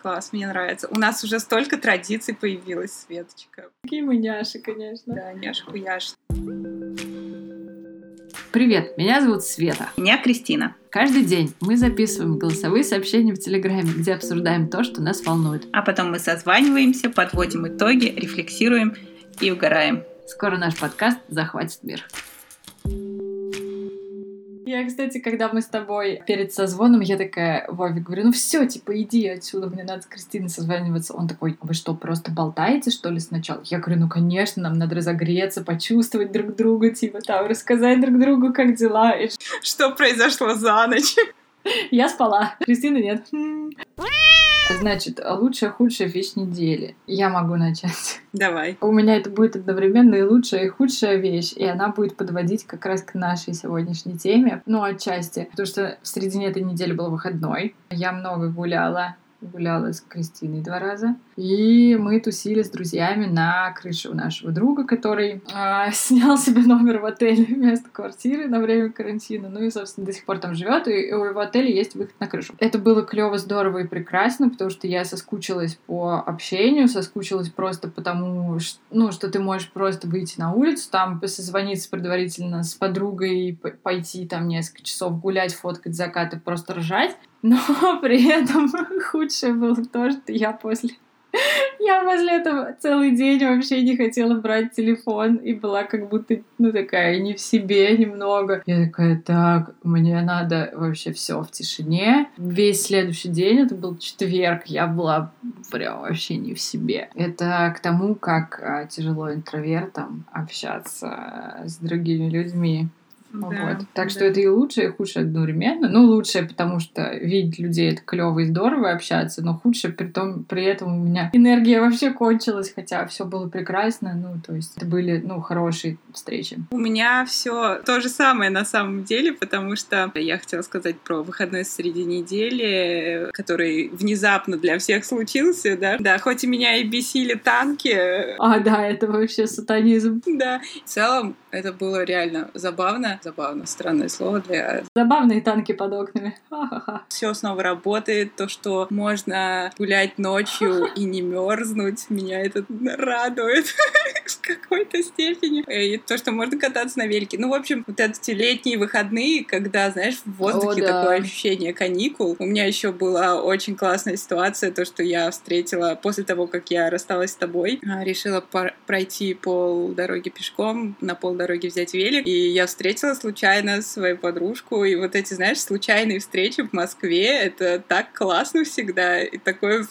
Класс, мне нравится. У нас уже столько традиций появилось, Светочка. Какие мы няши, конечно. Да, няшка-яш. Привет, меня зовут Света. Меня Кристина. Каждый день мы записываем голосовые сообщения в Телеграме, где обсуждаем то, что нас волнует. А потом мы созваниваемся, подводим итоги, рефлексируем и угораем. Скоро наш подкаст захватит мир. Я, кстати, когда мы с тобой перед созвоном, я такая, Вове, говорю, ну все, типа, иди отсюда, мне надо с Кристиной созваниваться. Он такой, вы что, просто болтаете, что ли, сначала? Я говорю, ну, конечно, нам надо разогреться, почувствовать друг друга, типа, там, рассказать друг другу, как дела. И... Что произошло за ночь? Я спала, Кристина нет. Значит, лучшая, худшая вещь недели. Я могу начать. Давай. У меня это будет одновременно и лучшая, и худшая вещь, и она будет подводить как раз к нашей сегодняшней теме. Ну, отчасти. Потому что в середине этой недели был выходной. Я много гуляла гуляла с Кристиной два раза. И мы тусили с друзьями на крыше у нашего друга, который э, снял себе номер в отеле вместо квартиры на время карантина. Ну и, собственно, до сих пор там живет, и у его отеля есть выход на крышу. Это было клево, здорово и прекрасно, потому что я соскучилась по общению, соскучилась просто потому, что, ну, что ты можешь просто выйти на улицу, там созвониться предварительно с подругой, пойти там несколько часов гулять, фоткать закаты, просто ржать. Но при этом худшее было то, что я после... Я после этого целый день вообще не хотела брать телефон и была как будто, ну, такая не в себе немного. Я такая, так, мне надо вообще все в тишине. Весь следующий день, это был четверг, я была прям вообще не в себе. Это к тому, как а, тяжело интровертам общаться с другими людьми. Да, вот. Так да. что это и лучшее, и худшее одновременно. Ну, лучшее, потому что видеть людей это клево и здорово общаться, но худшее при, том, при этом у меня энергия вообще кончилась, хотя все было прекрасно. Ну, то есть это были, ну, хорошие встречи. У меня все то же самое на самом деле, потому что я хотела сказать про выходной среди недели, который внезапно для всех случился, да. Да, хоть и меня и бесили танки. А, да, это вообще сатанизм. Да. В целом, это было реально забавно. Забавно, странное слово для... Забавные танки под окнами. Все снова работает. То, что можно гулять ночью и не мерзнуть, меня это радует какой-то степени. И то, что можно кататься на велике. Ну, в общем, вот эти летние выходные, когда, знаешь, в воздухе О, да. такое ощущение каникул. У меня еще была очень классная ситуация, то, что я встретила после того, как я рассталась с тобой, а, решила пройти пол дороги пешком на пол дороге взять велик, и я встретила случайно свою подружку, и вот эти, знаешь, случайные встречи в Москве, это так классно всегда, и такое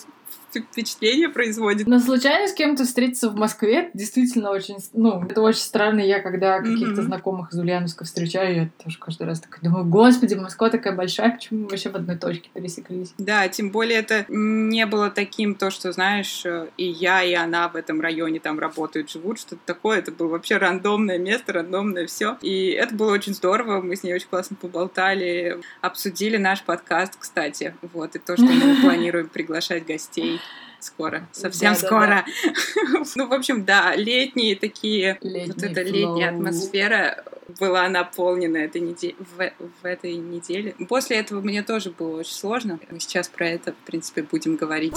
впечатление производит. Но случайно с кем-то встретиться в Москве действительно очень, ну, это очень странно. Я когда каких-то mm-hmm. знакомых из Ульяновска встречаю, я тоже каждый раз такая думаю, господи, Москва такая большая, почему мы вообще в одной точке пересеклись? Да, тем более это не было таким то, что, знаешь, и я, и она в этом районе там работают, живут, что-то такое. Это было вообще рандомное место, рандомное все. И это было очень здорово. Мы с ней очень классно поболтали, обсудили наш подкаст, кстати. Вот, и то, что мы планируем приглашать гостей скоро, совсем да, скоро. Да, да. ну, в общем, да, летние такие, Летний вот эта летняя атмосфера была наполнена этой неделе, в, в этой неделе. После этого мне тоже было очень сложно. Мы сейчас про это, в принципе, будем говорить.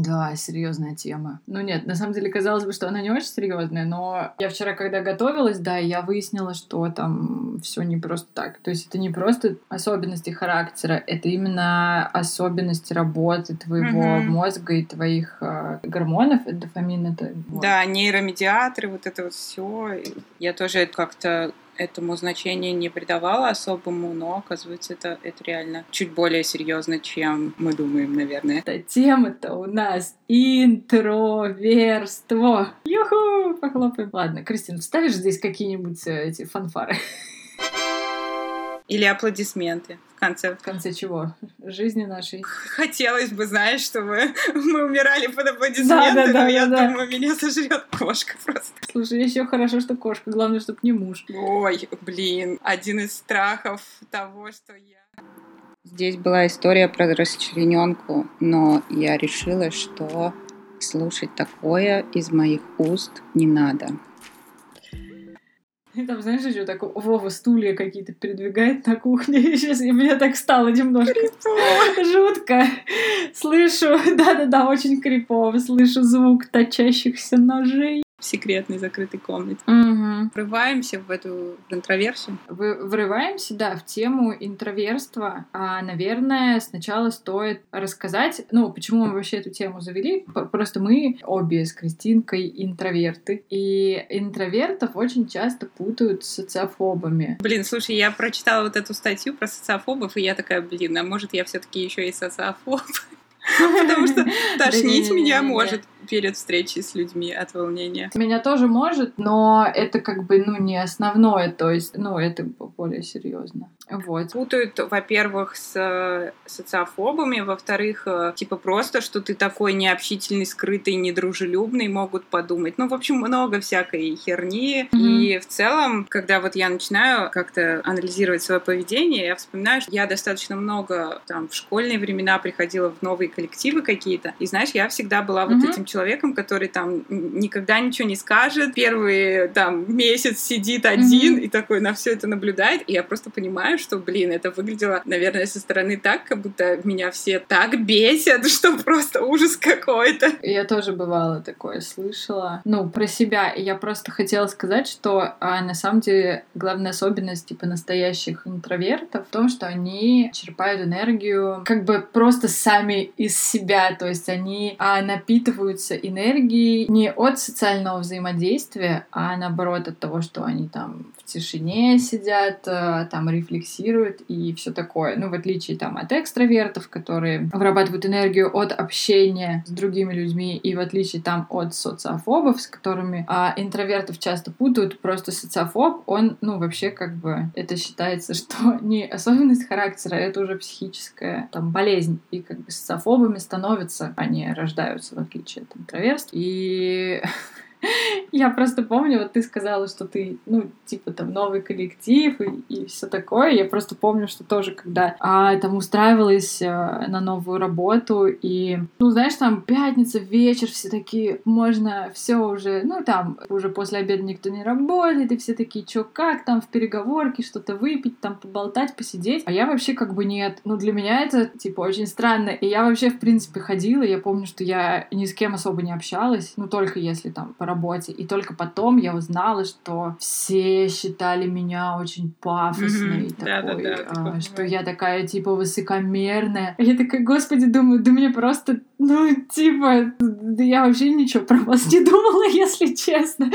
Да, серьезная тема. Ну нет, на самом деле казалось бы, что она не очень серьезная, но я вчера, когда готовилась, да, я выяснила, что там все не просто так. То есть это не просто особенности характера, это именно особенности работы твоего угу. мозга и твоих э, гормонов, дофамин это. Вот. Да, нейромедиаторы, вот это вот все. Я тоже как-то этому значения не придавала особому, но оказывается это, это реально чуть более серьезно, чем мы думаем, наверное. Эта тема-то у нас интроверство. Юху! Похлопаем. Ладно, Кристина, вставишь здесь какие-нибудь э, эти фанфары? Или аплодисменты в конце. В конце чего? Жизни нашей. Хотелось бы, знаешь, чтобы мы умирали под аплодисменты, да, да, да, но я да. думаю, меня сожрет кошка просто. Слушай, еще хорошо, что кошка. Главное, чтобы не муж. Ой, блин, один из страхов того, что я... Здесь была история про расчлененку, но я решила, что слушать такое из моих уст не надо. И там, знаешь, еще так Вова стулья какие-то передвигает на кухне. И сейчас и мне так стало немножко крипово. жутко. Слышу, да-да-да, очень крипово. Слышу звук точащихся ножей в секретной закрытой комнате. Угу. Врываемся в эту интроверсию. Вы, врываемся, да, в тему интроверства. А, наверное, сначала стоит рассказать, ну, почему мы вообще эту тему завели. Просто мы обе с Кристинкой интроверты. И интровертов очень часто путают с социофобами. Блин, слушай, я прочитала вот эту статью про социофобов, и я такая, блин, а может я все-таки еще и социофоб? Потому что тошнить меня может перед встречей с людьми от волнения. Меня тоже может, но это как бы, ну, не основное, то есть, ну, это более серьезно. Вот. Путают, во-первых, с э, социофобами, во-вторых, э, типа просто, что ты такой необщительный, скрытый, недружелюбный, могут подумать. Ну, в общем, много всякой херни. Mm-hmm. И в целом, когда вот я начинаю как-то анализировать свое поведение, я вспоминаю, что я достаточно много там в школьные времена приходила в новые коллективы какие-то. И знаешь, я всегда была mm-hmm. вот этим человеком, который там никогда ничего не скажет, первый там месяц сидит один mm-hmm. и такой на все это наблюдает. И я просто понимаю, что, блин, это выглядело, наверное, со стороны так, как будто меня все так бесят, что просто ужас какой-то. Я тоже бывало такое слышала. Ну, про себя. Я просто хотела сказать, что а, на самом деле главная особенность типа настоящих интровертов в том, что они черпают энергию как бы просто сами из себя. То есть они а, напитываются энергией не от социального взаимодействия, а наоборот от того, что они там в тишине сидят, а, там рефлексируют и все такое. Ну, в отличие там от экстравертов, которые вырабатывают энергию от общения с другими людьми, и в отличие там от социофобов, с которыми а, интровертов часто путают, просто социофоб, он, ну, вообще как бы это считается, что не особенность характера, это уже психическая там болезнь. И как бы социофобами становятся, они рождаются, в отличие от интровертов. И Я просто помню, вот ты сказала, что ты, ну, типа там новый коллектив и, и все такое. Я просто помню, что тоже, когда а, там устраивалась а, на новую работу, и, ну, знаешь, там пятница, вечер, все такие, можно все уже, ну, там уже после обеда никто не работает, и все такие, чё, как там в переговорке, что-то выпить, там поболтать, посидеть. А я вообще как бы нет. Ну, для меня это, типа, очень странно. И я вообще, в принципе, ходила, я помню, что я ни с кем особо не общалась, ну, только если там по работе. И только потом я узнала, что все считали меня очень пафосной, mm-hmm. такой, да, да, да, а, что я такая типа высокомерная. Я такая, господи, думаю, да мне просто, ну, типа, да я вообще ничего про вас не думала, если честно.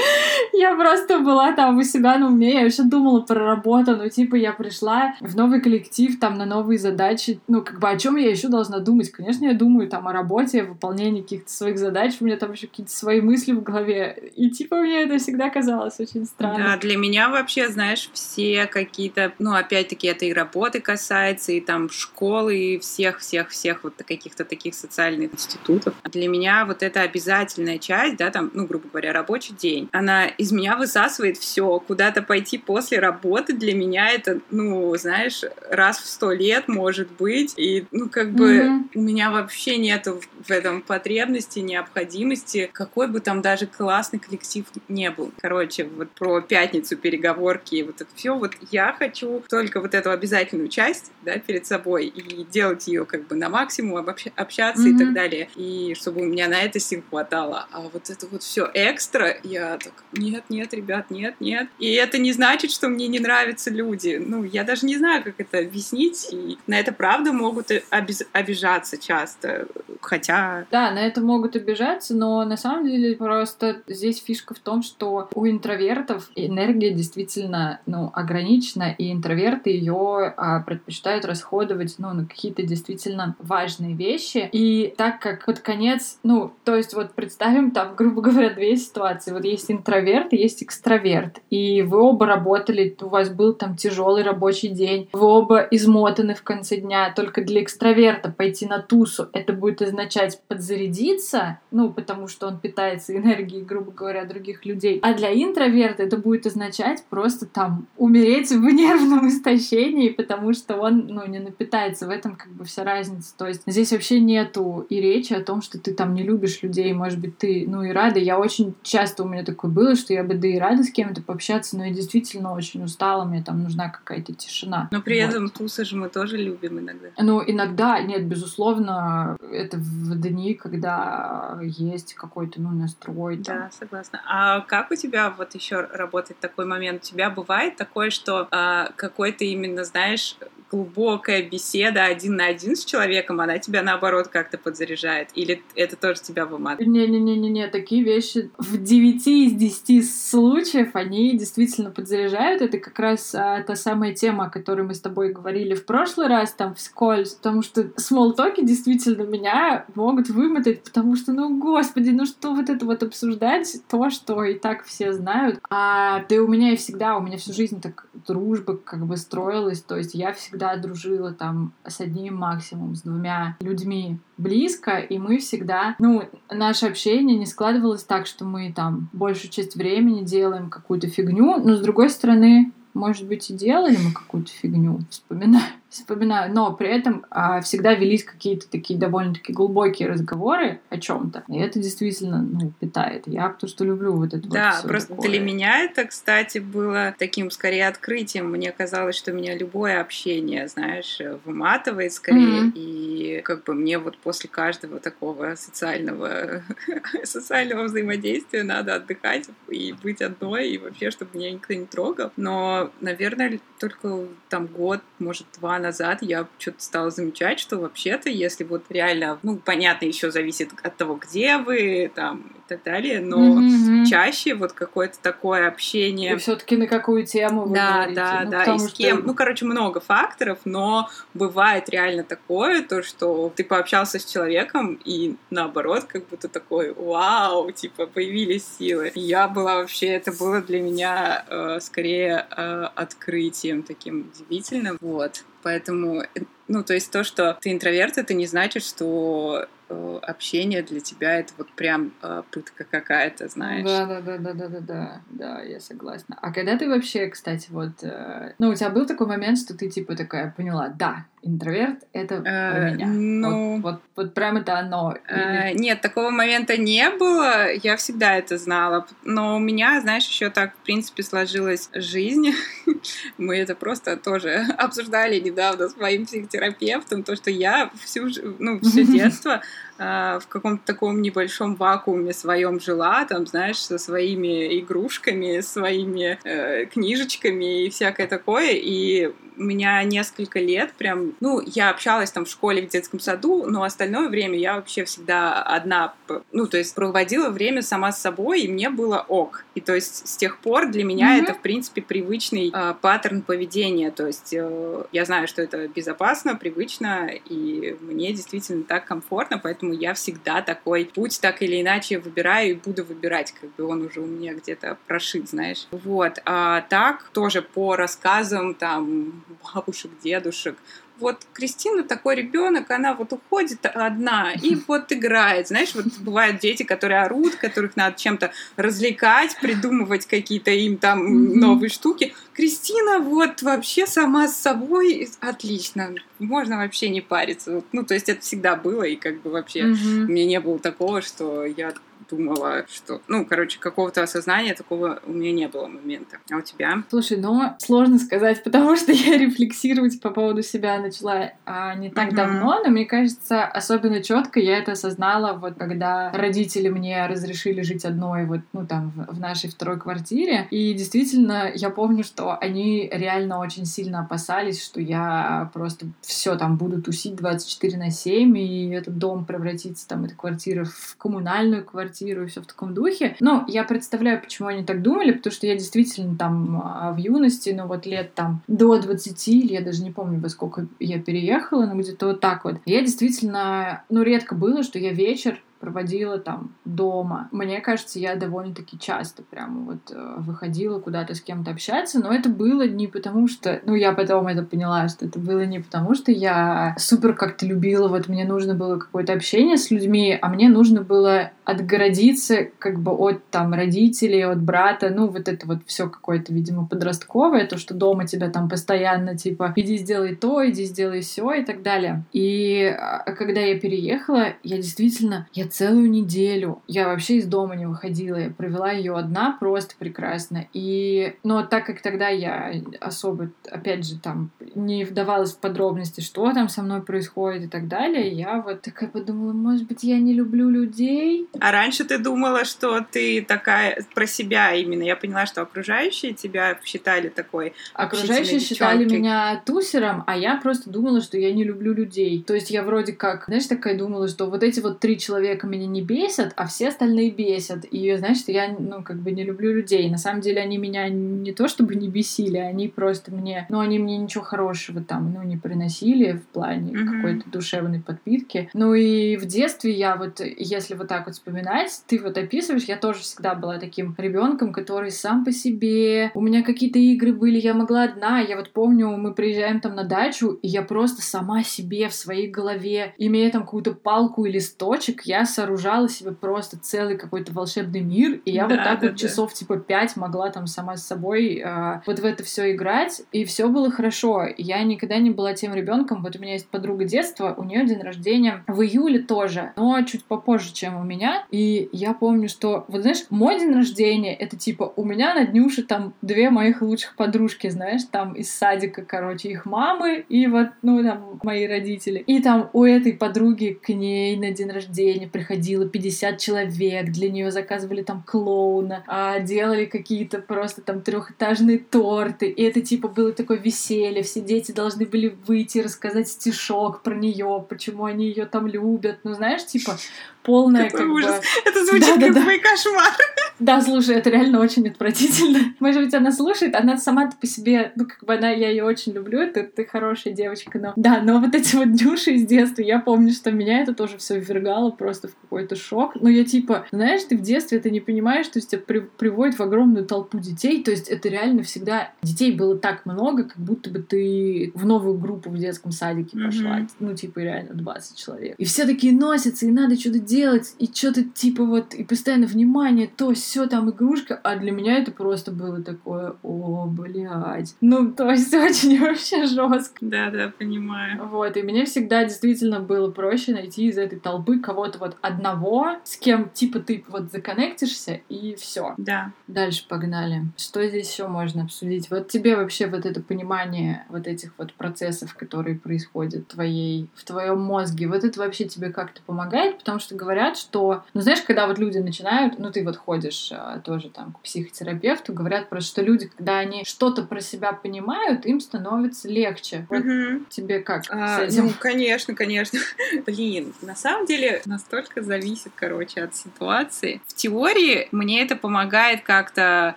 Я просто была там у себя на уме, я вообще думала про работу, ну, типа, я пришла в новый коллектив, там, на новые задачи, ну, как бы, о чем я еще должна думать? Конечно, я думаю там о работе, о выполнении каких-то своих задач, у меня там еще какие-то свои мысли в голове, и типа мне это всегда казалось очень странно. Да, для меня вообще, знаешь, все какие-то, ну, опять-таки, это и работы касается, и там школы, и всех-всех-всех вот каких-то таких социальных институтов. Для меня вот эта обязательная часть, да, там, ну, грубо говоря, рабочий день, она из меня высасывает все. Куда-то пойти после работы для меня это, ну, знаешь, раз в сто лет может быть. И, ну, как бы mm-hmm. у меня вообще нету в этом потребности, необходимости, какой бы там даже класс классный коллектив не был. Короче, вот про пятницу, переговорки, вот это все. Вот я хочу только вот эту обязательную часть, да, перед собой и делать ее как бы на максимум, общаться mm-hmm. и так далее. И чтобы у меня на это сил хватало. А вот это вот все экстра, я так, нет, нет, ребят, нет, нет. И это не значит, что мне не нравятся люди. Ну, я даже не знаю, как это объяснить. И на это правда могут обез- обижаться часто. Хотя... Да, на это могут обижаться, но на самом деле просто здесь фишка в том, что у интровертов энергия действительно ну, ограничена, и интроверты ее а, предпочитают расходовать ну, на какие-то действительно важные вещи. И так как под конец, ну, то есть вот представим там, грубо говоря, две ситуации. Вот есть интроверт есть экстраверт. И вы оба работали, у вас был там тяжелый рабочий день, вы оба измотаны в конце дня. Только для экстраверта пойти на тусу это будет означать подзарядиться, ну, потому что он питается энергией, грубо говоря, других людей. А для интроверта это будет означать просто там умереть в нервном истощении, потому что он, ну, не напитается. В этом как бы вся разница. То есть здесь вообще нету и речи о том, что ты там не любишь людей, может быть, ты, ну, и рада. Я очень часто у меня такое было, что я бы да и рада с кем-то пообщаться, но я действительно очень устала, мне там нужна какая-то тишина. Но при вот. этом тусы же мы тоже любим иногда. Ну, иногда, нет, безусловно, это в дни, когда есть какой-то, ну, настрой. Там. Согласна. А как у тебя вот еще работает такой момент? У тебя бывает такое, что а, какой-то именно, знаешь, глубокая беседа один на один с человеком, она тебя наоборот как-то подзаряжает? Или это тоже тебя выматывает? Не-не-не-не, такие вещи в 9 из 10 случаев они действительно подзаряжают. Это как раз а, та самая тема, о которой мы с тобой говорили в прошлый раз, там, вскользь, потому что смолтоки действительно меня могут вымотать, потому что, ну, господи, ну что вот это вот обсуждать, то, что и так все знают. А ты у меня и всегда, у меня всю жизнь так дружба как бы строилась, то есть я всегда всегда дружила там с одним максимум, с двумя людьми близко, и мы всегда, ну, наше общение не складывалось так, что мы там большую часть времени делаем какую-то фигню, но с другой стороны, может быть, и делали мы какую-то фигню, вспоминаю вспоминаю, но при этом а, всегда велись какие-то такие довольно-таки глубокие разговоры о чем-то. И это действительно ну, питает. Я потому что люблю вот это Да, вот просто такое. для меня это, кстати, было таким скорее открытием. Мне казалось, что меня любое общение, знаешь, выматывает скорее. Mm-hmm. И как бы мне вот после каждого такого социального, социального взаимодействия надо отдыхать и быть одной, и вообще, чтобы меня никто не трогал. Но, наверное, только там год, может, два назад я что-то стала замечать, что вообще-то, если вот реально, ну, понятно, еще зависит от того, где вы, там, и так далее, но mm-hmm. чаще вот какое-то такое общение... И все-таки на какую тему вы Да, говорите? да, ну, да, и с кем... Что... Ну, короче, много факторов, но бывает реально такое, то, что ты пообщался с человеком, и наоборот, как будто такой, вау, типа, появились силы. И я была вообще, это было для меня э, скорее э, открытием таким удивительным, вот. Поэтому, э, ну, то есть то, что ты интроверт, это не значит, что общение для тебя это вот прям э, пытка какая-то, знаешь. Да, да, да, да, да, да, да, да, я согласна. А когда ты вообще, кстати, вот, э, ну, у тебя был такой момент, что ты типа такая поняла, да, интроверт это про меня. Ну, вот, вот, вот прям это оно. Или... Нет, такого момента не было. Я всегда это знала. Но у меня, знаешь, еще так, в принципе, сложилась жизнь. Мы это просто тоже обсуждали недавно с моим психотерапевтом, то, что я всю, ну, все детство Э, в каком-то таком небольшом вакууме своем жила, там, знаешь, со своими игрушками, своими э, книжечками и всякое такое. И у меня несколько лет прям, ну, я общалась там в школе, в детском саду, но остальное время я вообще всегда одна, ну, то есть проводила время сама с собой, и мне было ок. И то есть с тех пор для меня mm-hmm. это, в принципе, привычный э, паттерн поведения. То есть э, я знаю, что это безопасно, привычно, и мне действительно так комфортно, поэтому я всегда такой путь так или иначе выбираю и буду выбирать, как бы он уже у меня где-то прошит, знаешь. Вот. А так тоже по рассказам там бабушек, дедушек, вот Кристина такой ребенок, она вот уходит одна и вот играет. Знаешь, вот бывают дети, которые орут, которых надо чем-то развлекать, придумывать какие-то им там новые штуки. Кристина вот вообще сама с собой отлично. Можно вообще не париться. Ну, то есть это всегда было, и как бы вообще у меня не было такого, что я думала, что... Ну, короче, какого-то осознания такого у меня не было момента. А у тебя? Слушай, ну, сложно сказать, потому что я рефлексировать по поводу себя начала а, не так mm-hmm. давно, но мне кажется, особенно четко я это осознала, вот когда родители мне разрешили жить одной, вот, ну, там, в, в нашей второй квартире. И действительно, я помню, что они реально очень сильно опасались, что я просто все там буду тусить 24 на 7, и этот дом превратится, там, эта квартира в коммунальную квартиру, и все в таком духе. Но я представляю, почему они так думали, потому что я действительно там а, в юности, ну вот лет там до 20, или я даже не помню, во сколько я переехала, но где-то вот так вот. Я действительно, ну редко было, что я вечер проводила там дома. Мне кажется, я довольно-таки часто прямо вот э, выходила куда-то с кем-то общаться, но это было не потому что... Ну, я потом это поняла, что это было не потому, что я супер как-то любила, вот мне нужно было какое-то общение с людьми, а мне нужно было отгородиться как бы от там родителей, от брата, ну вот это вот все какое-то, видимо, подростковое, то, что дома тебя там постоянно типа иди сделай то, иди сделай все и так далее. И а, когда я переехала, я действительно, я целую неделю, я вообще из дома не выходила, я провела ее одна просто прекрасно. И, но так как тогда я особо, опять же, там не вдавалась в подробности, что там со мной происходит и так далее, я вот такая подумала, может быть, я не люблю людей, а раньше ты думала, что ты такая про себя именно. Я поняла, что окружающие тебя считали такой. Окружающие считали меня тусером, а я просто думала, что я не люблю людей. То есть я вроде как, знаешь, такая думала, что вот эти вот три человека меня не бесят, а все остальные бесят. И что я, ну, как бы не люблю людей. На самом деле они меня не то чтобы не бесили, они просто мне, ну, они мне ничего хорошего там, ну, не приносили в плане mm-hmm. какой-то душевной подпитки. Ну и в детстве я вот, если вот так вот вспоминать, ты вот описываешь, я тоже всегда была таким ребенком, который сам по себе. У меня какие-то игры были, я могла одна. Я вот помню, мы приезжаем там на дачу, и я просто сама себе в своей голове, имея там какую-то палку и листочек, я сооружала себе просто целый какой-то волшебный мир, и я да, вот так да, вот да. часов типа пять могла там сама с собой э, вот в это все играть, и все было хорошо. Я никогда не была тем ребенком. Вот у меня есть подруга детства, у нее день рождения в июле тоже, но чуть попозже, чем у меня. И я помню, что, вот знаешь, мой день рождения, это типа у меня на днюше там две моих лучших подружки, знаешь, там из садика, короче, их мамы и вот, ну, там, мои родители. И там у этой подруги к ней на день рождения приходило 50 человек, для нее заказывали там клоуна, а делали какие-то просто там трехэтажные торты. И это типа было такое веселье, все дети должны были выйти, рассказать стишок про нее, почему они ее там любят. Ну, знаешь, типа полная Какой как ужас. бы... Это звучит да, как да, мой кошмар. Да, слушай, это реально очень отвратительно. Может быть, она слушает, она сама по себе, ну, как бы она, я ее очень люблю, это ты хорошая девочка, но... Да, но вот эти вот дюши из детства, я помню, что меня это тоже все ввергало просто в какой-то шок. Но я типа, знаешь, ты в детстве это не понимаешь, то есть тебя при, приводит в огромную толпу детей, то есть это реально всегда... Детей было так много, как будто бы ты в новую группу в детском садике пошла. Mm-hmm. Ну, типа, реально 20 человек. И все такие носятся, и надо что-то делать, и что-то типа вот, и постоянно внимание, то все там игрушка, а для меня это просто было такое, о, блядь. Ну, то есть очень вообще жестко. Да, да, понимаю. Вот, и мне всегда действительно было проще найти из этой толпы кого-то вот одного, с кем типа ты вот законнектишься, и все. Да. Дальше погнали. Что здесь еще можно обсудить? Вот тебе вообще вот это понимание вот этих вот процессов, которые происходят в твоей, в твоем мозге, вот это вообще тебе как-то помогает? Потому что говорят, что, ну знаешь, когда вот люди начинают, ну ты вот ходишь а, тоже там к психотерапевту, говорят просто, что люди, когда они что-то про себя понимают, им становится легче. Вот угу. тебе как а? Ну, конечно, конечно. Блин, на самом деле настолько зависит, короче, от ситуации. В теории мне это помогает как-то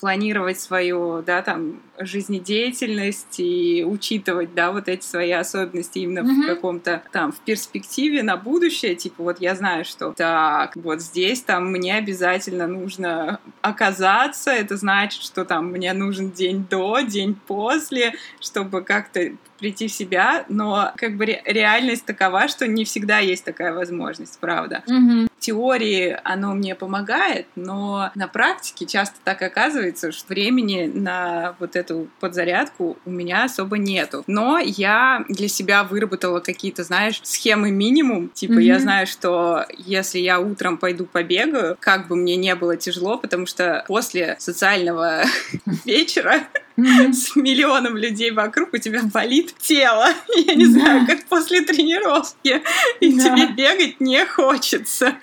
планировать свою, да, там, жизнедеятельность и учитывать, да, вот эти свои особенности именно mm-hmm. в каком-то там в перспективе на будущее, типа вот я знаю, что так, вот здесь там мне обязательно нужно оказаться, это значит, что там мне нужен день до, день после, чтобы как-то прийти в себя, но как бы ре- реальность такова, что не всегда есть такая возможность, правда. Mm-hmm. В теории оно мне помогает, но на практике часто так оказывается, что времени на вот эту подзарядку у меня особо нету. Но я для себя выработала какие-то, знаешь, схемы минимум. Типа mm-hmm. я знаю, что если я утром пойду побегаю, как бы мне не было тяжело, потому что после социального вечера с миллионом людей вокруг у тебя болит тело. Я не знаю, как после тренировки. И тебе бегать не хочется.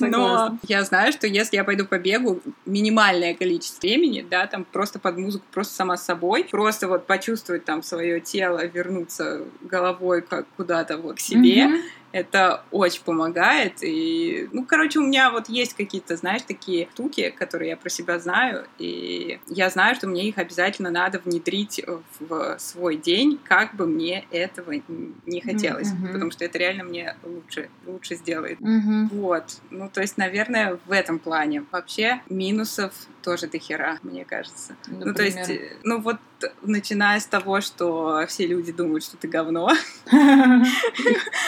Но я знаю, что если я пойду по бегу, минимальное количество времени, да, там просто под музыку, просто сама собой, просто вот почувствовать там свое тело, вернуться головой как куда-то вот к себе, Это очень помогает. И, ну, короче, у меня вот есть какие-то, знаешь, такие штуки, которые я про себя знаю, и я знаю, что мне их обязательно надо внедрить в свой день, как бы мне этого не хотелось, mm-hmm. потому что это реально мне лучше, лучше сделает. Mm-hmm. Вот. Ну, то есть, наверное, в этом плане. Вообще, минусов тоже до хера, мне кажется. Например? Ну, то есть, ну вот начиная с того, что все люди думают, что ты говно.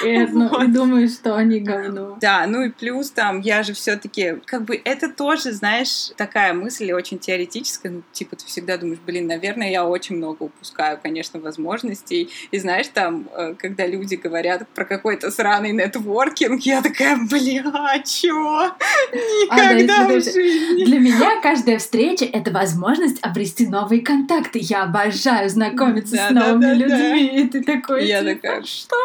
Ну, и думают, что они говно. Да, ну и плюс там, я же все таки как бы это тоже, знаешь, такая мысль очень теоретическая, ну, типа ты всегда думаешь, блин, наверное, я очень много упускаю, конечно, возможностей. И знаешь, там, э, когда люди говорят про какой-то сраный нетворкинг, я такая, бля, чё? Никогда в жизни. Для меня каждая встреча — это возможность обрести новые контакты. Я обожаю знакомиться да, с новыми да, да, людьми. И ты такой, я типа, такая, что?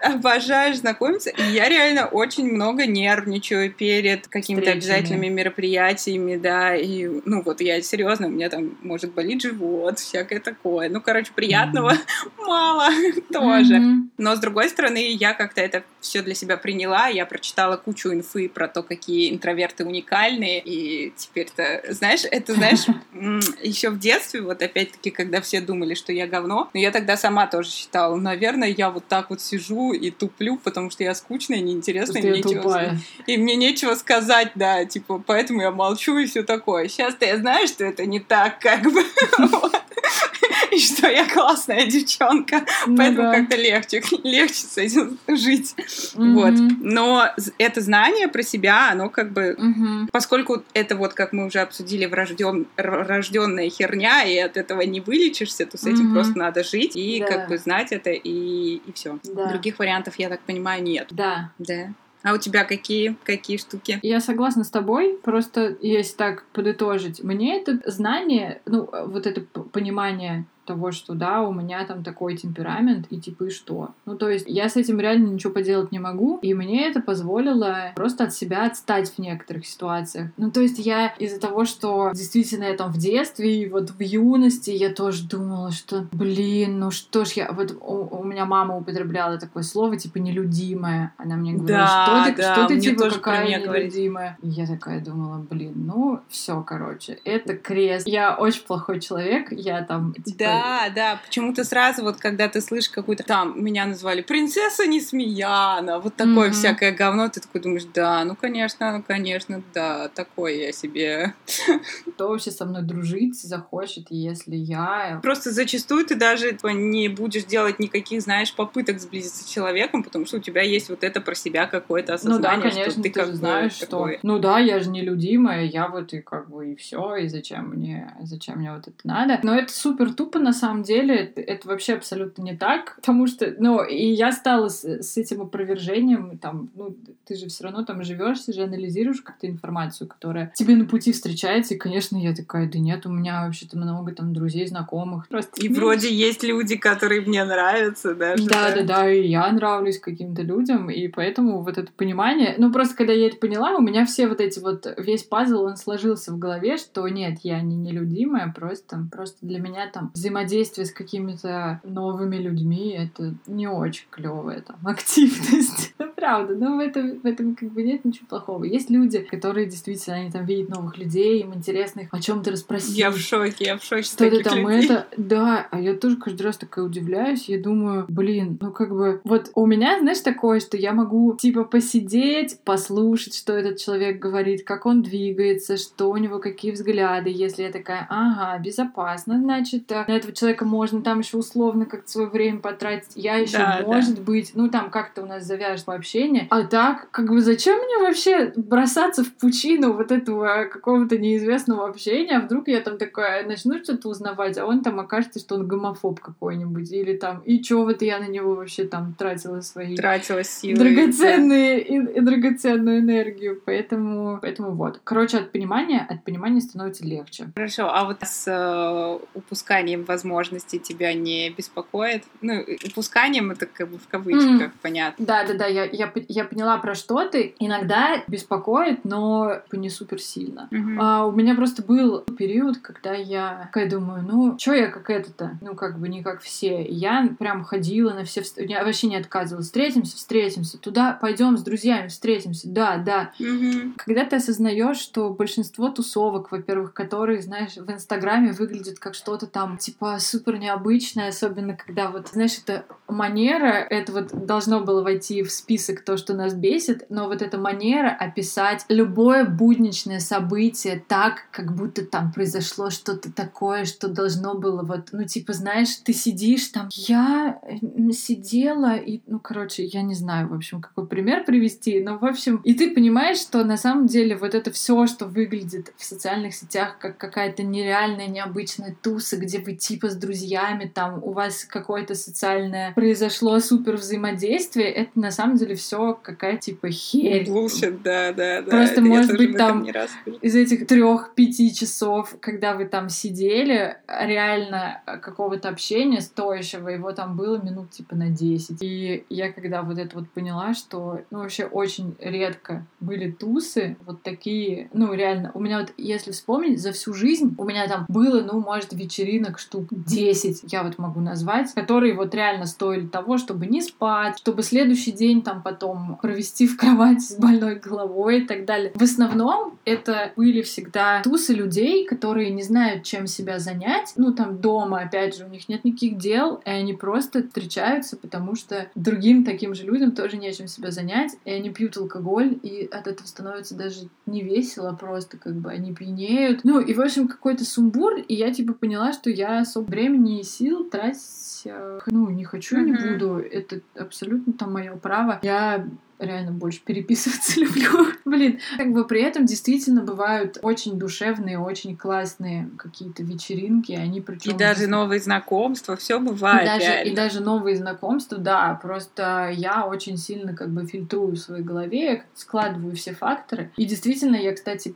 Обожаю знакомиться. И я реально очень много нервничаю перед какими-то обязательными мероприятиями, да. И, ну, вот я серьезно, у меня там может болеть живот, всякое такое. Ну, короче, приятного mm-hmm. мало тоже. Mm-hmm. Но, с другой стороны, я как-то это все для себя приняла. Я прочитала кучу инфы про то, какие интроверты уникальные. И теперь-то, знаешь, это, знаешь, еще в детстве, вот опять опять-таки, когда все думали, что я говно, но я тогда сама тоже считала, наверное, я вот так вот сижу и туплю, потому что я скучная, неинтересная, и, нечего, и мне нечего сказать, да, типа, поэтому я молчу и все такое. Сейчас-то я знаю, что это не так, как бы. что я классная девчонка, ну, поэтому да. как-то легче, легче с этим жить. Mm-hmm. Вот. Но это знание про себя, оно как бы, mm-hmm. поскольку это вот, как мы уже обсудили, врожден, рожденная херня, и от этого не вылечишься, то с этим mm-hmm. просто надо жить и да. как бы знать это, и, и все. Да. Других вариантов, я так понимаю, нет. Да. Да. А у тебя какие, какие штуки? Я согласна с тобой, просто если так подытожить, мне это знание, ну, вот это понимание того, что да, у меня там такой темперамент, и типа и что. Ну, то есть я с этим реально ничего поделать не могу, и мне это позволило просто от себя отстать в некоторых ситуациях. Ну, то есть я из-за того, что действительно я там в детстве и вот в юности я тоже думала, что, блин, ну что ж я... Вот у, у меня мама употребляла такое слово, типа, нелюдимая. Она мне говорила, да, что ты, да, что ты типа, какая нелюдимая. И я такая думала, блин, ну, все, короче, это крест. Я очень плохой человек, я там, типа, да да, да, почему-то сразу вот, когда ты слышишь какую-то там, меня назвали принцесса Несмеяна, вот такое mm-hmm. всякое говно, ты такой думаешь, да, ну, конечно, ну, конечно, да, такое я себе. Кто вообще со мной дружить захочет, если я... Просто зачастую ты даже не будешь делать никаких, знаешь, попыток сблизиться с человеком, потому что у тебя есть вот это про себя какое-то осознание, ну, да, конечно, что ты, ты как знаешь, что... Ну да, я же нелюдимая, я вот и как бы и все, и зачем мне, зачем мне вот это надо. Но это супер тупо на самом деле это, это вообще абсолютно не так, потому что, ну, и я стала с, с этим опровержением, там, ну, ты же все равно там живешь, ты же анализируешь как-то информацию, которая тебе на пути встречается, и, конечно, я такая, да нет, у меня вообще-то много там друзей, знакомых. Просто и вроде есть люди, которые мне нравятся даже. Да, да, да, и я нравлюсь каким-то людям, и поэтому вот это понимание, ну, просто когда я это поняла, у меня все вот эти вот, весь пазл, он сложился в голове, что нет, я не нелюдимая, просто, просто для меня там взаимодействие с какими-то новыми людьми, это не очень клевая там активность. Ну, правда, но в этом, в этом как бы нет ничего плохого. Есть люди, которые действительно, они там видят новых людей, им интересно их о чем то расспросить. Я в шоке, я в шоке Что это там людей. это? Да, а я тоже каждый раз такая удивляюсь, я думаю, блин, ну как бы, вот у меня, знаешь, такое, что я могу типа посидеть, послушать, что этот человек говорит, как он двигается, что у него какие взгляды, если я такая, ага, безопасно, значит, на этого человека можно там еще условно как-то свое время потратить. Я еще, да, может да. быть, ну там как-то у нас завяжется общение. А так, как бы зачем мне вообще бросаться в пучину вот этого какого-то неизвестного общения? А вдруг я там такая начну что-то узнавать, а он там окажется, что он гомофоб какой-нибудь. Или там, и чё вот я на него вообще там тратила свои... Тратила силы. Драгоценные, да. и, и драгоценную энергию. Поэтому, поэтому вот. Короче, от понимания, от понимания становится легче. Хорошо, а вот с э, упусканием возможностей тебя не беспокоит? Ну, упусканием это как бы в кавычках, mm. понятно. Да-да-да, я, я, я поняла, про что ты. Иногда беспокоит, но не супер сильно. Mm-hmm. А, у меня просто был период, когда я такая думаю, ну, что я как это-то? Ну, как бы не как все. Я прям ходила на все... Я вообще не отказывалась. Встретимся, встретимся. Туда пойдем с друзьями, встретимся. Да, да. Mm-hmm. Когда ты осознаешь, что большинство тусовок, во-первых, которые, знаешь, в Инстаграме выглядят как что-то там, типа, супер необычное, особенно когда вот, знаешь, это манера, это вот должно было войти в список то, что нас бесит, но вот эта манера описать любое будничное событие так, как будто там произошло что-то такое, что должно было вот, ну, типа, знаешь, ты сидишь там, я сидела и, ну, короче, я не знаю, в общем, какой пример привести, но, в общем, и ты понимаешь, что на самом деле вот это все, что выглядит в социальных сетях как какая-то нереальная, необычная туса, где вы типа с друзьями, там у вас какое-то социальное произошло супер взаимодействие, это на самом деле все какая типа херь. Bullshit, да, да, да. Просто может быть там из этих трех-пяти часов, когда вы там сидели, реально какого-то общения стоящего, его там было минут типа на 10. И я когда вот это вот поняла, что ну вообще очень редко были тусы вот такие, ну реально, у меня вот, если вспомнить, за всю жизнь у меня там было, ну, может, вечеринок штук 10, я вот могу назвать, которые вот реально стоили того, чтобы не спать, чтобы следующий день там потом провести в кровати с больной головой и так далее. В основном это были всегда тусы людей, которые не знают, чем себя занять. Ну, там дома, опять же, у них нет никаких дел, и они просто встречаются, потому что другим таким же людям тоже нечем себя занять, и они пьют алкоголь, и от этого становится даже не весело просто, как бы они пьянеют. Ну, и, в общем, какой-то сумбур, и я, типа, поняла, что я особо времени и сил тратить, э, ну, не хочу, не буду. Это абсолютно там мое право. Я реально больше переписываться люблю. Блин, как бы при этом действительно бывают очень душевные, очень классные какие-то вечеринки, они причем... И даже новые знакомства, все бывает. И даже, и даже новые знакомства, да, просто я очень сильно как бы фильтрую в своей голове, складываю все факторы. И действительно, я, кстати,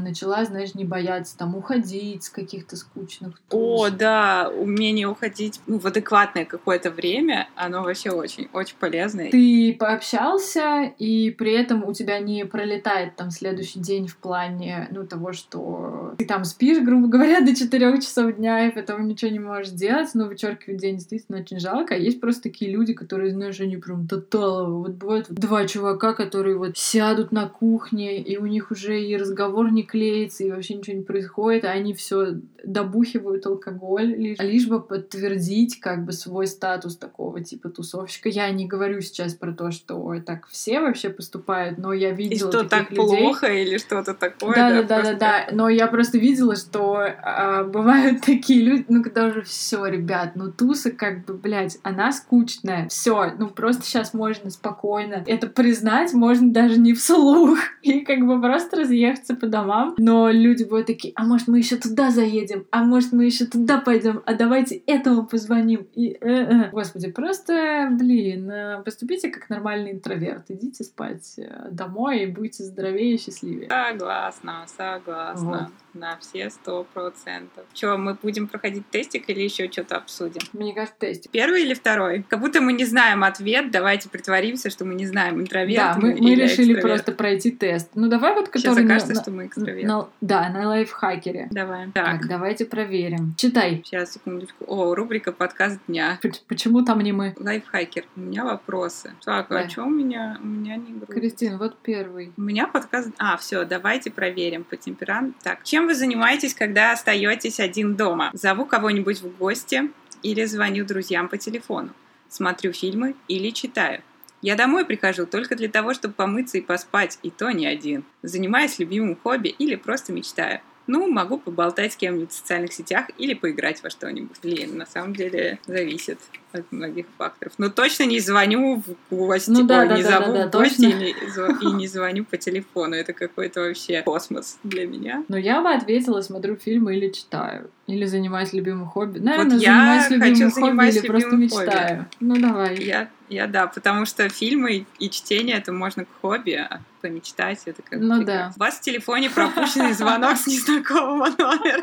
начала, знаешь, не бояться там уходить с каких-то скучных туз. О, да, умение уходить ну, в адекватное какое-то время, оно вообще очень, очень полезное. Ты пообщался и при этом у тебя не пролетает там следующий день в плане, ну, того, что ты там спишь, грубо говоря, до 4 часов дня, и потом ничего не можешь делать, но вычеркивать день действительно очень жалко. А есть просто такие люди, которые, знаешь, они прям тоталово. Вот бывают два чувака, которые вот сядут на кухне, и у них уже и разговор не клеится, и вообще ничего не происходит, а они все добухивают алкоголь, лишь, лишь бы подтвердить как бы свой статус такого типа тусовщика. Я не говорю сейчас про то, что так все вообще поступают, но я видела И что так людей. плохо или что-то такое. Да, да, да, да, да. Но я просто видела, что а, бывают такие люди, ну когда уже все, ребят, ну туса как бы, блядь, она скучная. Все, ну просто сейчас можно спокойно это признать, можно даже не вслух и как бы просто разъехаться по домам. Но люди будут такие, а может мы еще туда заедем, а может мы еще туда пойдем, а давайте этому позвоним. И, э -э. Господи, просто, блин, э, поступите как нормальный интроверт идите спать э, домой и будьте здоровее и счастливее. Согласна, согласна. Вот на все сто процентов. Что, мы будем проходить тестик или еще что-то обсудим? Мне кажется, тестик. Первый или второй? Как будто мы не знаем ответ, давайте притворимся, что мы не знаем, интроверт Да, мы, мы решили экстраверт. просто пройти тест. Ну давай вот, который... Сейчас окажется, на, что мы экстраверт. На, да, на лайфхакере. Давай. Так. так, давайте проверим. Читай. Сейчас, секундочку. О, рубрика «Подкаст дня». Почему там не мы? Лайфхакер. У меня вопросы. Так, да. а что у меня? У меня не грустно. Кристин, вот первый. У меня подкаст... А, все, давайте проверим по темпераменту. Так, чем вы занимаетесь, когда остаетесь один дома? Зову кого-нибудь в гости или звоню друзьям по телефону. Смотрю фильмы или читаю. Я домой прихожу только для того, чтобы помыться и поспать, и то не один. Занимаюсь любимым хобби или просто мечтаю. Ну, могу поболтать с кем-нибудь в социальных сетях или поиграть во что-нибудь. Блин, на самом деле зависит от многих факторов. Но точно не звоню в гости, ну, да, Ой, да, не да, зову да, да, в гости и, и не звоню по телефону. Это какой-то вообще космос для меня. Но я бы ответила, смотрю фильмы или читаю. Или занимаюсь любимым хобби. Наверное, вот занимаюсь любимым хобби или просто мечтаю. Хобби. Ну, давай. Я, я да, потому что фильмы и чтение это можно к хобби, а помечтать это как Ну да. У вас в телефоне пропущенный звонок с незнакомого номера.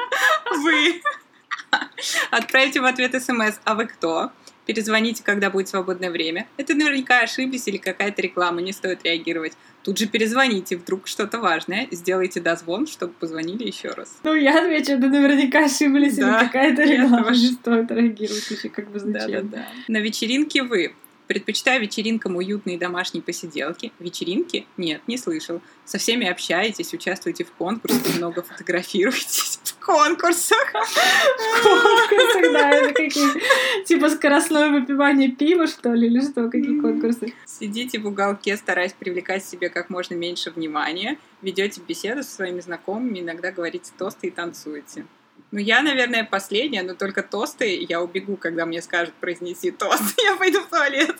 Вы Отправьте в ответ смс «А вы кто?». Перезвоните, когда будет свободное время. Это наверняка ошиблись или какая-то реклама, не стоит реагировать. Тут же перезвоните, вдруг что-то важное. Сделайте дозвон, чтобы позвонили еще раз. Ну, я отвечу, да наверняка ошиблись Да, или какая-то реклама. Не стоит реагировать еще как бы зачем. Да-да-да. На вечеринке вы. Предпочитаю вечеринкам уютные домашние посиделки. Вечеринки? Нет, не слышал. Со всеми общаетесь, участвуете в конкурсе, много фотографируетесь в конкурсах. Конкурсы, да, это какие Типа скоростное выпивание пива, что ли, или что? Какие конкурсы? Сидите в уголке, стараясь привлекать себе как можно меньше внимания. Ведете беседу со своими знакомыми, иногда говорите тосты и танцуете. Ну, я, наверное, последняя, но только тосты я убегу, когда мне скажут произнести тост. Я пойду в туалет.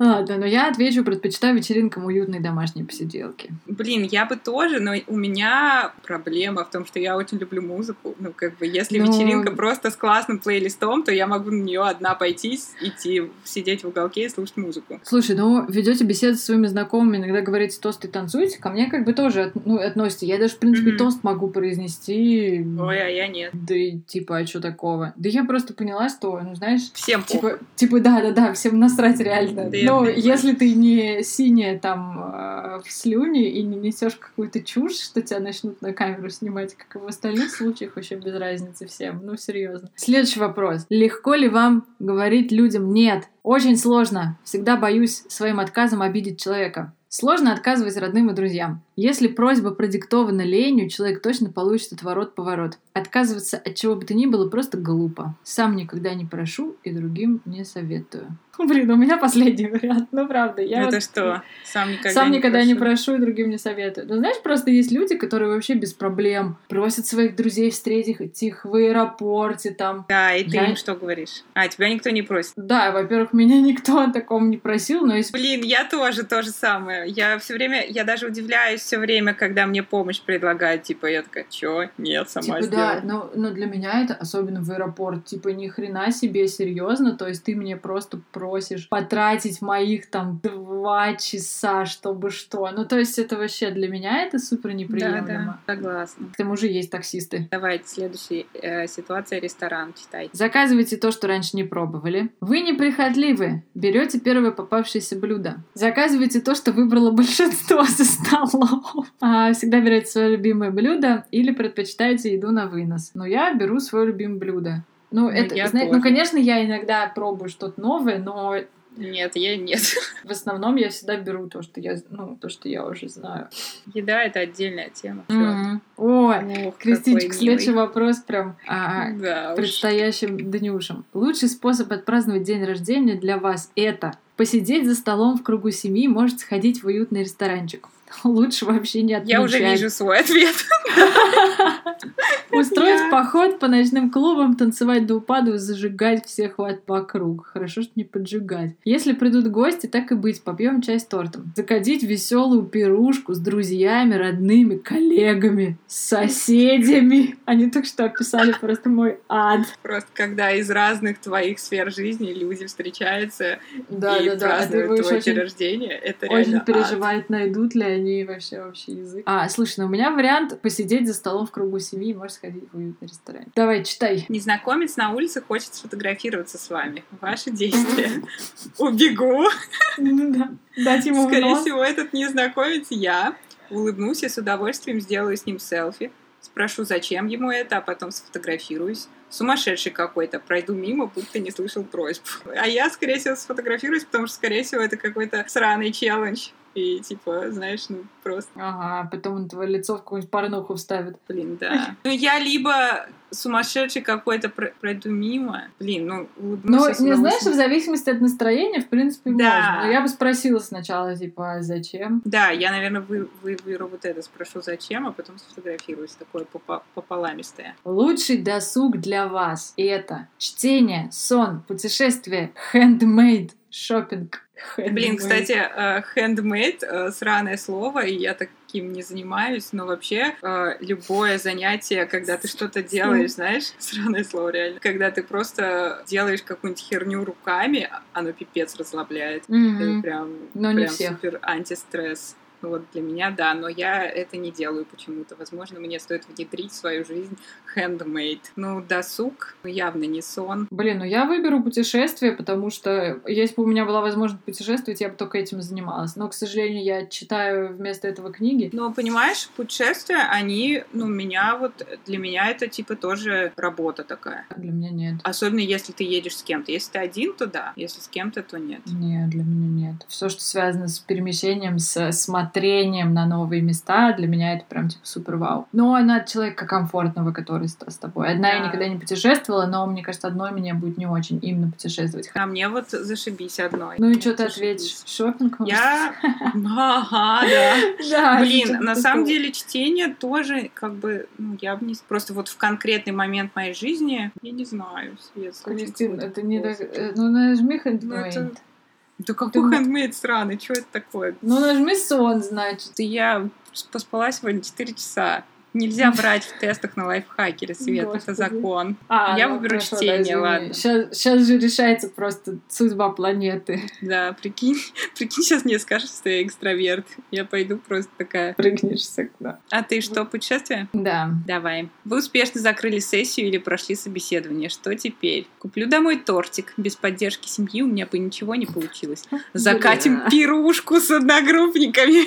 Ладно, но я отвечу, предпочитаю вечеринкам уютные домашние посиделки. Блин, я бы тоже, но у меня проблема в том, что я очень люблю музыку. Ну, как бы, если Ну. вечеринка просто с классным плейлистом, то я могу на нее одна пойти, идти, сидеть в уголке и слушать музыку. Слушай, ну, ведете беседы со своими знакомыми, иногда говорите тост и танцуете, ко мне как бы тоже от- ну, относится. Я даже, в принципе, Мгм. тост могу произнести. Ой, а я нет. Да и типа, а что такого? Да я просто поняла, что, ну, знаешь, Всем похуй. Типа, типа, да, да, да, всем насрать реально. Да я Но понимаю. если ты не синяя там э, в слюне и не несешь какую-то чушь, что тебя начнут на камеру снимать, как и в остальных случаях, вообще без разницы всем. Ну, серьезно. Следующий вопрос. Легко ли вам говорить людям нет? Очень сложно. Всегда боюсь своим отказом обидеть человека. Сложно отказывать родным и друзьям. Если просьба продиктована ленью, человек точно получит отворот-поворот. Отказываться от чего бы то ни было просто глупо. Сам никогда не прошу и другим не советую. Блин, у меня последний вариант, ну правда. Я Это вот что? Сам никогда Сам не никогда прошу. не прошу и другим не советую. Ну, знаешь, просто есть люди, которые вообще без проблем просят своих друзей встретить их в аэропорте, там, Да, и ты Я- им что говоришь? А, тебя никто не просит. да, во-первых, меня никто о таком не просил, но если Блин, я тоже то же самое. Я все время, я даже удивляюсь все время, когда мне помощь предлагают. Типа, я такая, чё? Нет, сама Типа, да, сделаю. но, но для меня это, особенно в аэропорт, типа, ни хрена себе серьезно, то есть ты мне просто просишь потратить моих там два часа, чтобы что. Ну, то есть это вообще для меня это супер Да, неприемлемо. да, согласна. К тому же есть таксисты. Давайте, следующая э, ситуация, ресторан, читай. Заказывайте то, что раньше не пробовали. Вы неприхотливы. Берете первое попавшееся блюдо. Заказывайте то, что выбрало большинство со А, Всегда берете свое любимое блюдо или предпочитаете еду на вынос. Но я беру свое любимое блюдо. Ну, это, я знаете, тоже. ну, конечно, я иногда пробую что-то новое, но Нет, я нет. в основном я всегда беру то, что я, ну, то, что я уже знаю. Еда — это отдельная тема. Мгм. Ой, Ох, Кристиночка, какой следующий милый. вопрос прям а, Да уж. предстоящим днюшем. Лучший способ отпраздновать день рождения для вас это посидеть за столом в кругу семьи, может сходить в уютный ресторанчик. Лучше вообще не отмечать. Я уже вижу свой ответ. Устроить поход по ночным клубам, танцевать до упаду и зажигать всех во- вокруг. Хорошо, что не поджигать. Если придут гости, так и быть, попьем чай с тортом. Закодить веселую пирушку с друзьями, родными, коллегами, соседями. Они только что описали просто мой ад. Просто когда из разных твоих сфер жизни люди встречаются Да, и да, да. А празднуют твой очень день рождения, это Очень реально ад. переживает, найдут ли они вообще общий язык. А, слушай, ну у меня вариант посидеть за столом в кругу семьи и может сходить в уютный ресторан. Давай, читай. Незнакомец на улице хочет сфотографироваться с вами. Ваши действия. Убегу. Ну да. Дать ему Скорее всего, этот незнакомец я. Улыбнусь и с удовольствием сделаю с ним селфи. Спрошу, зачем ему это, а потом сфотографируюсь. Сумасшедший какой-то. Пройду мимо, будто не слышал просьб. А я, скорее всего, сфотографируюсь, потому что, скорее всего, это какой-то сраный челлендж. И, типа, знаешь, ну, просто, Ага, потом он твое лицо в какую-нибудь порнуху вставит. блин, да. Ну, я либо сумасшедший какой-то про- пройду мимо. Блин, ну, Ну, не знаешь, в зависимости от настроения, в принципе, Да. можно. Но я бы спросила сначала, типа, а зачем? Да, я, наверное, вы, выберу вот это, спрошу, зачем, а потом сфотографируюсь. Такое пополамистое. Лучший досуг для вас это чтение, сон, путешествие, handmade, шопинг. Блин, кстати, э, handmade э, сраное слово, и я таким не занимаюсь, но вообще э, любое занятие, когда ты что-то делаешь, знаешь, сраное слово реально, когда ты просто делаешь какую-нибудь херню руками, оно пипец расслабляет. Это Мгм. прям, Но не прям всех. супер антистресс. Вот для меня, да, но я это не делаю почему-то. Возможно, мне стоит внедрить в свою жизнь handmade. Ну, досуг явно не сон. Блин, ну я выберу путешествие, потому что если бы у меня была возможность путешествовать, я бы только этим занималась. Но, к сожалению, я читаю вместо этого книги. Но, понимаешь, путешествия, они, ну, меня вот, для меня это типа тоже работа такая. Для меня нет. Особенно если ты едешь с кем-то. Если ты один, то да. Если с кем-то, то нет. Нет, для меня нет. Все, что связано с перемещением, с смотрением на новые места, для меня это прям типа супер вау. Но она человека комфортного, который с, с тобой. Одна Да. я никогда не путешествовала, но мне кажется, одной мне будет не очень именно путешествовать. А мне вот зашибись одной. Ну и что ты ответишь? Шопинг? Я... Ага, да. Блин, на самом деле чтение тоже, как бы, ну, я бы не... Просто вот в конкретный момент моей жизни, я не знаю, Свет, это не так... э, Ну нажми Ну, handmade. это- Да какой Ты- хендмейд сраный, что это такое? Ну нажми сон, значит. Я поспала сегодня 4 часа. Nельзя брать в тестах на лайфхакере, Свет, это Господи. закон. А, Я ну, выберу хорошо, чтение, да, ладно. Сейчас, сейчас же решается просто судьба планеты. Да, прикинь, прикинь, сейчас мне скажут, что я экстраверт. Я пойду просто такая. Прыгнешь с окна. А ты что, путешествие? Да. Давай. Вы успешно закрыли сессию или прошли собеседование. Что теперь? Куплю домой тортик. Без поддержки семьи у меня бы ничего не получилось. Закатим пирушку с одногруппниками.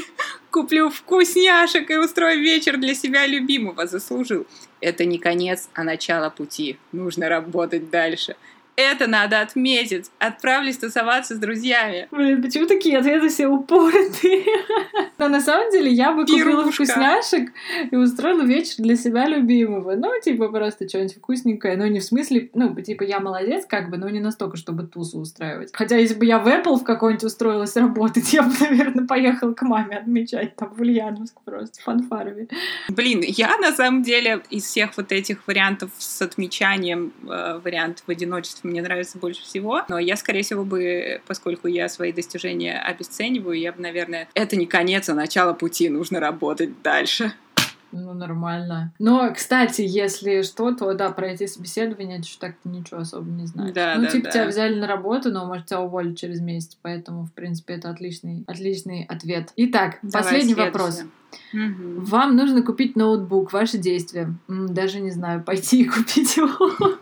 Куплю вкусняшек и устрою вечер для себя любимого. Заслужил. Это не конец, а начало пути. Нужно работать дальше. Это надо отметить. Отправлюсь тусоваться с друзьями. Блин, почему такие ответы все упоротые? Но на самом деле я бы купила вкусняшек и устроила вечер для себя любимого. Ну, типа, просто что-нибудь вкусненькое. Ну, не в смысле, ну, типа, я молодец, как бы, но не настолько, чтобы тусу устраивать. Хотя, если бы я в Apple в какой-нибудь устроилась работать, я бы, наверное, поехала к маме отмечать там в Ульяновск просто фанфарами. Блин, я на самом деле из всех вот этих вариантов с отмечанием э, вариант в одиночестве мне нравится больше всего. Но я, скорее всего, бы, поскольку я свои достижения обесцениваю, я бы, наверное, это не конец, а начало пути, нужно работать дальше. Ну, нормально. Но, кстати, если что, то да, пройти собеседование, это так-то ничего особо не значит. Да, ну, да, типа, да. тебя взяли на работу, но, может, тебя уволят через месяц, поэтому, в принципе, это отличный, отличный ответ. Итак, Давай последний следующее. вопрос. Мгм. Вам нужно купить ноутбук, ваши действия. Даже не знаю, пойти и купить его.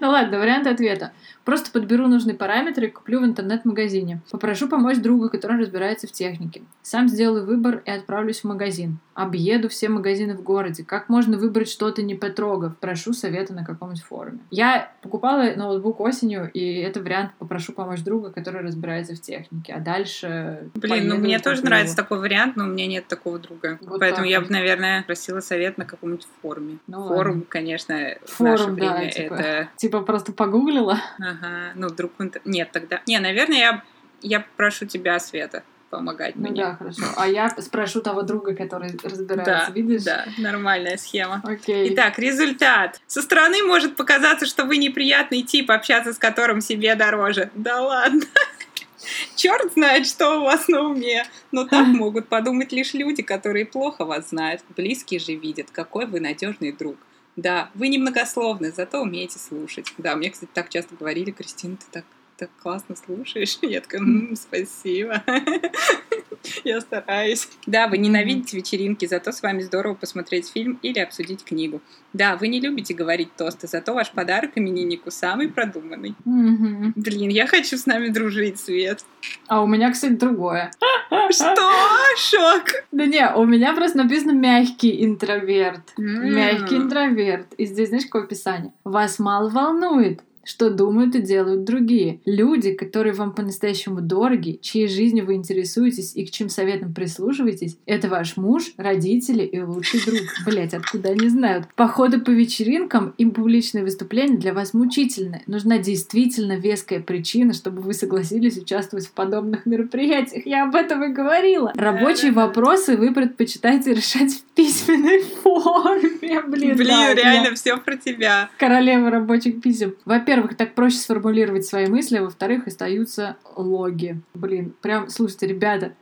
Ну ладно, вариант ответа. Просто подберу нужные параметры и куплю в интернет-магазине. Попрошу помочь друга, который разбирается в технике. Сам сделаю выбор и отправлюсь в магазин. Объеду все магазины в городе. Как можно выбрать что-то не потрогав? Прошу совета на каком-нибудь форуме. Я покупала ноутбук осенью, и это вариант попрошу помочь друга, который разбирается в технике. А дальше... Блин, ну мне тоже куплю. нравится такой вариант, но у меня нет такого друга. Вот Поэтому я бы, наверное, просила совет на каком-нибудь форуме. Ну Форум, ладно. конечно, в Форум, наше да, время типа. это Типа просто погуглила. Ага, ну вдруг... Нет, тогда... Не, наверное, я, я прошу тебя, Света, помогать Ну мне. да, хорошо. А я спрошу того друга, который разбирается, Да, видишь? да, нормальная схема. Окей. Итак, результат. Со стороны может показаться, что вы неприятный тип, общаться с которым себе дороже. Да ладно. Черт знает, что у вас на уме. Но так могут подумать лишь люди, которые плохо вас знают. Близкие же видят, какой вы надежный друг. Да, вы немногословны, зато умеете слушать. Да, мне, кстати, так часто говорили, Кристина, ты так, так классно слушаешь. Я такая, «М, спасибо. Я стараюсь. Да, вы ненавидите вечеринки, зато с вами здорово посмотреть фильм или обсудить книгу. Да, вы не любите говорить тосты, зато ваш подарок имениннику самый продуманный. Мгм. Блин, я хочу с нами дружить, Свет. А у меня, кстати, другое. Что? Шок! Да не, у меня просто написано мягкий интроверт. Мягкий интроверт. И здесь, знаешь, какое описание? Вас мало волнует, что думают и делают другие. Люди, которые вам по-настоящему дороги, чьей жизнью вы интересуетесь и к чьим советам прислушиваетесь, это ваш муж, родители и лучший друг. Блять, откуда они знают? Походы по вечеринкам и публичные выступления для вас мучительны. Нужна действительно веская причина, чтобы вы согласились участвовать в подобных мероприятиях. Я об этом и говорила. Рабочие вопросы вы предпочитаете решать в письменной форме. Блин, Блин, да, реально все про тебя. королева рабочих писем. Во-первых, так проще сформулировать свои мысли, а во-вторых, остаются логи. Блин, прям, слушайте, ребята,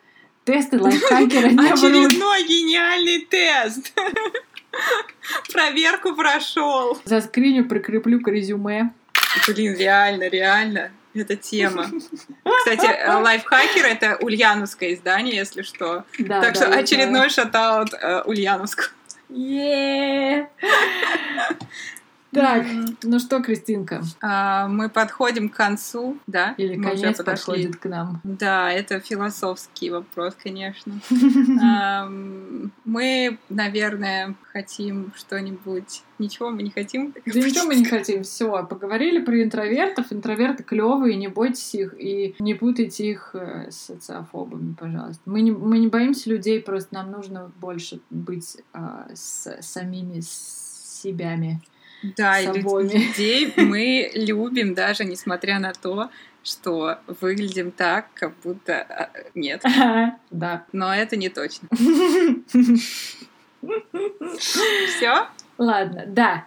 тесты лайфхакера не. Очередной гениальный тест. Проверку прошел. За скриню прикреплю к резюме. Блин, реально, реально. эта тема. Кстати, э, лайфхакер — это ульяновское издание, если что. Да, так да, что да. очередной шатаут э, Ульяновску. Е-е-е. Так, М. ну что, Кристинка? А, Мы подходим к концу, да? Или Мы конец подходит к нам. Да, это философский вопрос, конечно. Мы, наверное, хотим что-нибудь. Ничего мы не хотим. Да ничего мы не хотим, все. Поговорили про интровертов. Интроверты клевые, не бойтесь их и не путайте их э, с социофобами, пожалуйста. Мы не, мы не боимся людей, просто нам нужно больше быть а, с самими себями. Да, и собой. людей мы любим, даже несмотря на то, что выглядим так, как будто а, нет. Да. Но это не точно. Все? Ладно, да.